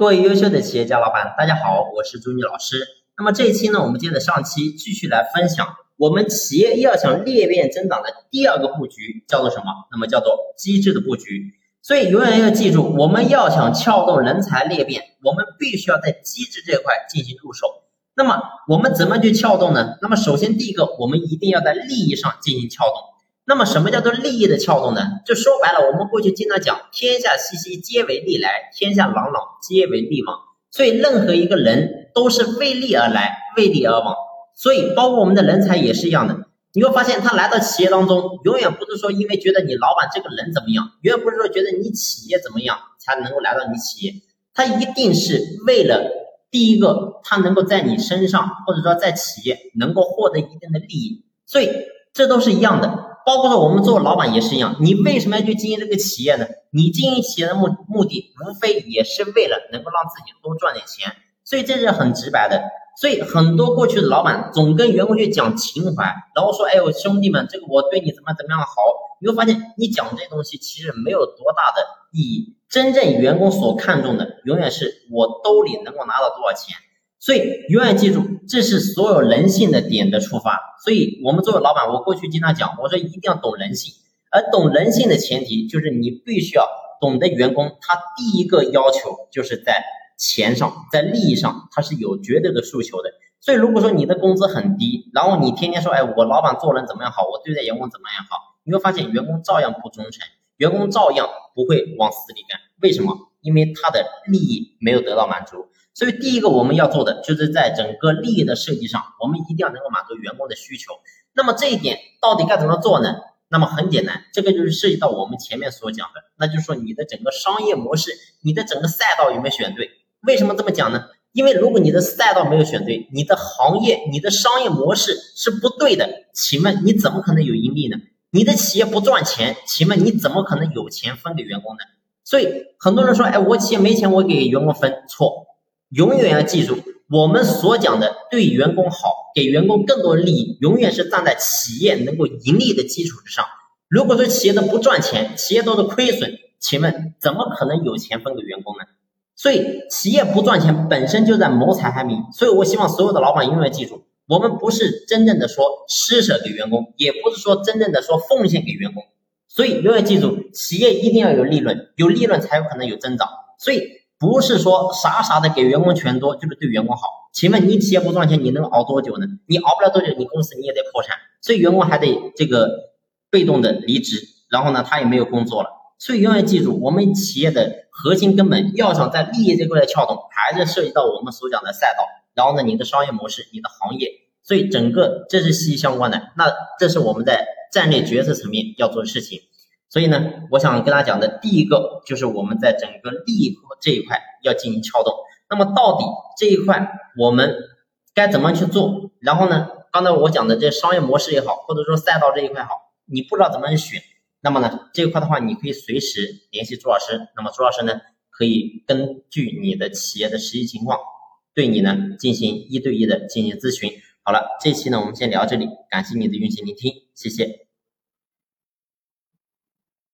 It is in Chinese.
各位优秀的企业家老板，大家好，我是朱妮老师。那么这一期呢，我们接着上期继续来分享，我们企业要想裂变增长的第二个布局叫做什么？那么叫做机制的布局。所以永远要记住，我们要想撬动人才裂变，我们必须要在机制这块进行入手。那么我们怎么去撬动呢？那么首先第一个，我们一定要在利益上进行撬动。那么什么叫做利益的撬动呢？就说白了，我们过去经常讲，天下熙熙，皆为利来；天下攘攘，皆为利往。所以任何一个人都是为利而来，为利而往。所以包括我们的人才也是一样的。你会发现，他来到企业当中，永远不是说因为觉得你老板这个人怎么样，永远不是说觉得你企业怎么样才能够来到你企业，他一定是为了第一个，他能够在你身上，或者说在企业能够获得一定的利益。所以这都是一样的。包括说我们做老板也是一样，你为什么要去经营这个企业呢？你经营企业的目目的，无非也是为了能够让自己多赚点钱，所以这是很直白的。所以很多过去的老板总跟员工去讲情怀，然后说，哎呦兄弟们，这个我对你怎么怎么样好，你会发现你讲这些东西其实没有多大的意义。真正员工所看重的，永远是我兜里能够拿到多少钱。所以永远记住，这是所有人性的点的出发。所以我们作为老板，我过去经常讲，我说一定要懂人性。而懂人性的前提，就是你必须要懂得员工，他第一个要求就是在钱上，在利益上，他是有绝对的诉求的。所以如果说你的工资很低，然后你天天说，哎，我老板做人怎么样好，我对待员工怎么样好，你会发现员工照样不忠诚，员工照样不会往死里干。为什么？因为他的利益没有得到满足。所以，第一个我们要做的，就是在整个利益的设计上，我们一定要能够满足员工的需求。那么这一点到底该怎么做呢？那么很简单，这个就是涉及到我们前面所讲的，那就是说你的整个商业模式，你的整个赛道有没有选对？为什么这么讲呢？因为如果你的赛道没有选对，你的行业、你的商业模式是不对的，请问你怎么可能有盈利呢？你的企业不赚钱，请问你怎么可能有钱分给员工呢？所以很多人说，哎，我企业没钱，我给员工分，错。永远要记住，我们所讲的对员工好，给员工更多的利益，永远是站在企业能够盈利的基础之上。如果说企业都不赚钱，企业都是亏损，请问怎么可能有钱分给员工呢？所以，企业不赚钱本身就在谋财害命。所以我希望所有的老板永远记住，我们不是真正的说施舍给员工，也不是说真正的说奉献给员工。所以永远记住，企业一定要有利润，有利润才有可能有增长。所以。不是说傻傻的给员工钱多就是对员工好，请问你企业不赚钱，你能熬多久呢？你熬不了多久，你公司你也得破产，所以员工还得这个被动的离职，然后呢，他也没有工作了。所以永远记住，我们企业的核心根本要想在利益这块来撬动，还是涉及到我们所讲的赛道，然后呢，你的商业模式，你的行业，所以整个这是息息相关的。那这是我们在战略决策层面要做的事情。所以呢，我想跟大家讲的第一个就是我们在整个利益这一块要进行撬动。那么到底这一块我们该怎么去做？然后呢，刚才我讲的这商业模式也好，或者说赛道这一块好，你不知道怎么去选，那么呢这一块的话，你可以随时联系朱老师。那么朱老师呢，可以根据你的企业的实际情况，对你呢进行一对一的进行咨询。好了，这期呢我们先聊这里，感谢你的用心聆听，谢谢。